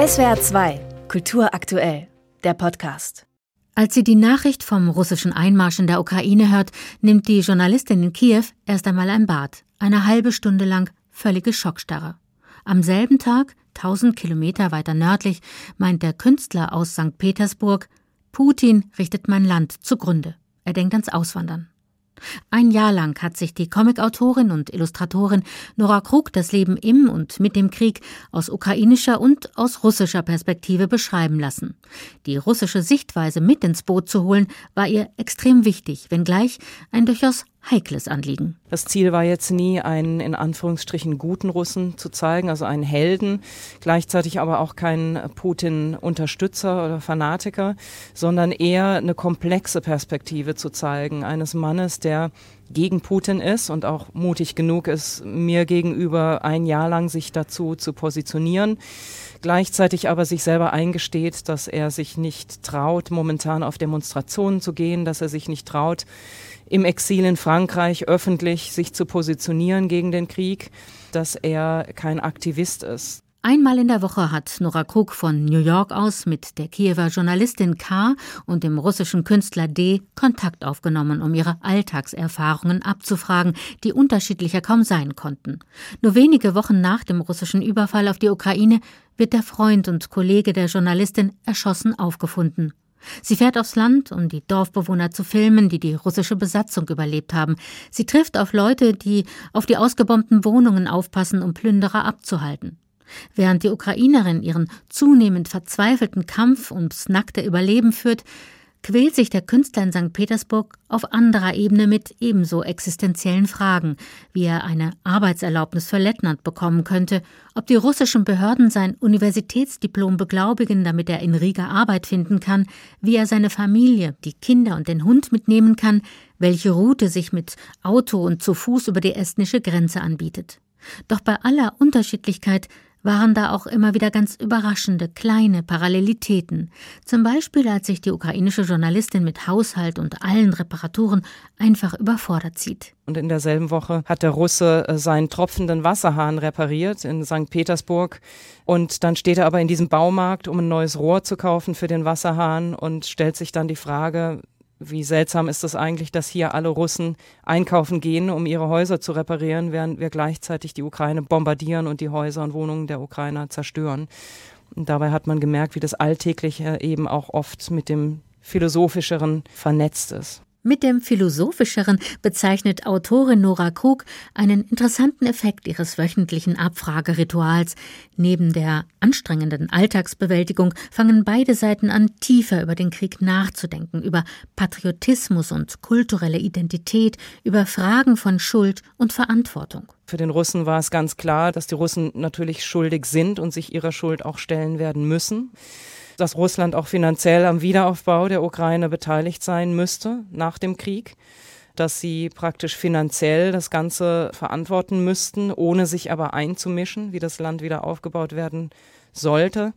SWR 2, Kultur aktuell, der Podcast. Als sie die Nachricht vom russischen Einmarsch in der Ukraine hört, nimmt die Journalistin in Kiew erst einmal ein Bad. Eine halbe Stunde lang völlige Schockstarre. Am selben Tag, 1000 Kilometer weiter nördlich, meint der Künstler aus St. Petersburg, Putin richtet mein Land zugrunde. Er denkt ans Auswandern. Ein Jahr lang hat sich die Comicautorin und Illustratorin Nora Krug das Leben im und mit dem Krieg aus ukrainischer und aus russischer Perspektive beschreiben lassen. Die russische Sichtweise mit ins Boot zu holen, war ihr extrem wichtig, wenngleich ein durchaus heikles Anliegen. Das Ziel war jetzt nie, einen in Anführungsstrichen guten Russen zu zeigen, also einen Helden, gleichzeitig aber auch keinen Putin-Unterstützer oder Fanatiker, sondern eher eine komplexe Perspektive zu zeigen, eines Mannes, der gegen Putin ist und auch mutig genug ist, mir gegenüber ein Jahr lang sich dazu zu positionieren gleichzeitig aber sich selber eingesteht, dass er sich nicht traut, momentan auf Demonstrationen zu gehen, dass er sich nicht traut, im Exil in Frankreich öffentlich sich zu positionieren gegen den Krieg, dass er kein Aktivist ist. Einmal in der Woche hat Nora Krug von New York aus mit der Kiewer Journalistin K und dem russischen Künstler D Kontakt aufgenommen, um ihre Alltagserfahrungen abzufragen, die unterschiedlicher kaum sein konnten. Nur wenige Wochen nach dem russischen Überfall auf die Ukraine wird der Freund und Kollege der Journalistin erschossen aufgefunden. Sie fährt aufs Land, um die Dorfbewohner zu filmen, die die russische Besatzung überlebt haben. Sie trifft auf Leute, die auf die ausgebombten Wohnungen aufpassen, um Plünderer abzuhalten. Während die Ukrainerin ihren zunehmend verzweifelten Kampf ums nackte Überleben führt, quält sich der Künstler in St. Petersburg auf anderer Ebene mit ebenso existenziellen Fragen, wie er eine Arbeitserlaubnis für Lettland bekommen könnte, ob die russischen Behörden sein Universitätsdiplom beglaubigen, damit er in Riga Arbeit finden kann, wie er seine Familie, die Kinder und den Hund mitnehmen kann, welche Route sich mit Auto und zu Fuß über die estnische Grenze anbietet. Doch bei aller Unterschiedlichkeit waren da auch immer wieder ganz überraschende kleine Parallelitäten. Zum Beispiel, als sich die ukrainische Journalistin mit Haushalt und allen Reparaturen einfach überfordert sieht. Und in derselben Woche hat der Russe äh, seinen tropfenden Wasserhahn repariert in St. Petersburg. Und dann steht er aber in diesem Baumarkt, um ein neues Rohr zu kaufen für den Wasserhahn und stellt sich dann die Frage, wie seltsam ist es eigentlich, dass hier alle Russen einkaufen gehen, um ihre Häuser zu reparieren, während wir gleichzeitig die Ukraine bombardieren und die Häuser und Wohnungen der Ukrainer zerstören. Und dabei hat man gemerkt, wie das Alltägliche eben auch oft mit dem Philosophischeren vernetzt ist. Mit dem philosophischeren bezeichnet Autorin Nora Krug einen interessanten Effekt ihres wöchentlichen Abfragerituals. Neben der anstrengenden Alltagsbewältigung fangen beide Seiten an, tiefer über den Krieg nachzudenken, über Patriotismus und kulturelle Identität, über Fragen von Schuld und Verantwortung. Für den Russen war es ganz klar, dass die Russen natürlich schuldig sind und sich ihrer Schuld auch stellen werden müssen dass Russland auch finanziell am Wiederaufbau der Ukraine beteiligt sein müsste nach dem Krieg, dass sie praktisch finanziell das Ganze verantworten müssten, ohne sich aber einzumischen, wie das Land wieder aufgebaut werden sollte.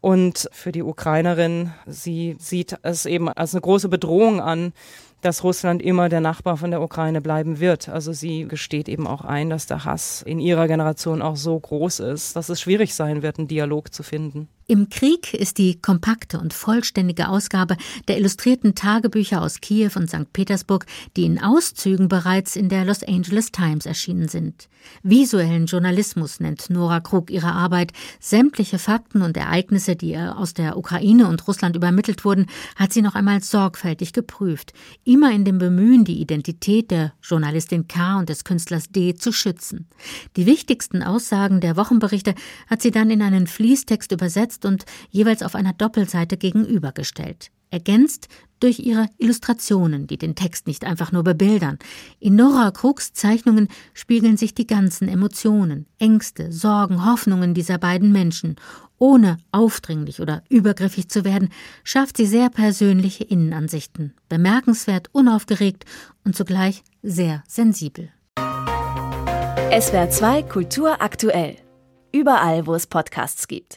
Und für die Ukrainerin, sie sieht es eben als eine große Bedrohung an, dass Russland immer der Nachbar von der Ukraine bleiben wird. Also sie gesteht eben auch ein, dass der Hass in ihrer Generation auch so groß ist, dass es schwierig sein wird, einen Dialog zu finden. Im Krieg ist die kompakte und vollständige Ausgabe der illustrierten Tagebücher aus Kiew und St. Petersburg, die in Auszügen bereits in der Los Angeles Times erschienen sind. Visuellen Journalismus nennt Nora Krug ihre Arbeit. Sämtliche Fakten und Ereignisse, die aus der Ukraine und Russland übermittelt wurden, hat sie noch einmal sorgfältig geprüft, immer in dem Bemühen, die Identität der Journalistin K und des Künstlers D zu schützen. Die wichtigsten Aussagen der Wochenberichte hat sie dann in einen Fließtext übersetzt und jeweils auf einer Doppelseite gegenübergestellt, ergänzt durch ihre Illustrationen, die den Text nicht einfach nur bebildern. In Nora Krugs Zeichnungen spiegeln sich die ganzen Emotionen, Ängste, Sorgen, Hoffnungen dieser beiden Menschen. Ohne aufdringlich oder übergriffig zu werden, schafft sie sehr persönliche Innenansichten, bemerkenswert unaufgeregt und zugleich sehr sensibel. SWR 2 Kultur aktuell. Überall, wo es Podcasts gibt.